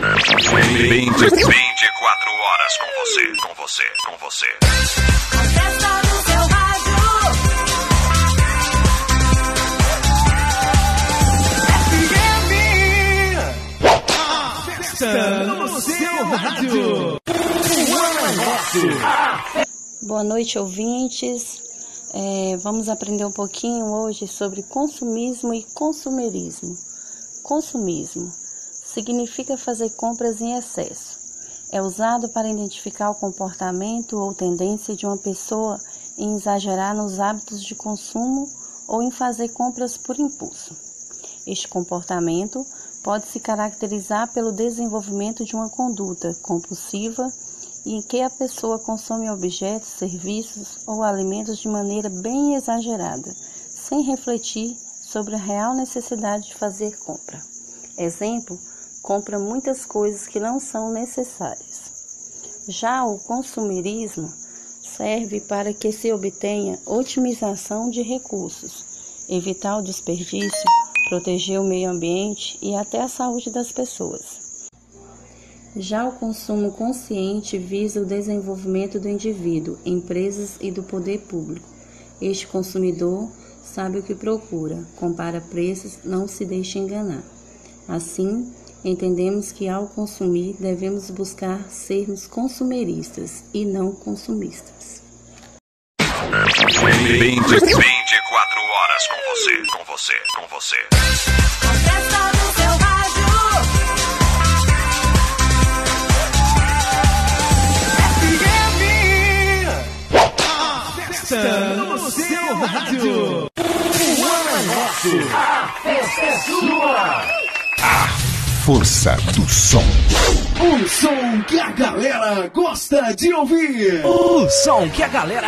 20, 24 horas com você, com você, com você. Festa no rádio. Boa noite, ouvintes. É, vamos aprender um pouquinho hoje sobre consumismo e consumerismo. Consumismo significa fazer compras em excesso. É usado para identificar o comportamento ou tendência de uma pessoa em exagerar nos hábitos de consumo ou em fazer compras por impulso. Este comportamento pode se caracterizar pelo desenvolvimento de uma conduta compulsiva em que a pessoa consome objetos, serviços ou alimentos de maneira bem exagerada, sem refletir sobre a real necessidade de fazer compra. Exemplo, compra muitas coisas que não são necessárias. Já o consumerismo serve para que se obtenha otimização de recursos, evitar o desperdício, proteger o meio ambiente e até a saúde das pessoas. Já o consumo consciente visa o desenvolvimento do indivíduo, empresas e do poder público. Este consumidor sabe o que procura, compara preços, não se deixa enganar. Assim, entendemos que ao consumir devemos buscar sermos consumeristas e não consumistas. 20, 24 horas com você, com você, com você. A festa no seu rádio. O ano é nosso. A festa é sua. Força do som. O som que a galera gosta de ouvir. O som que a galera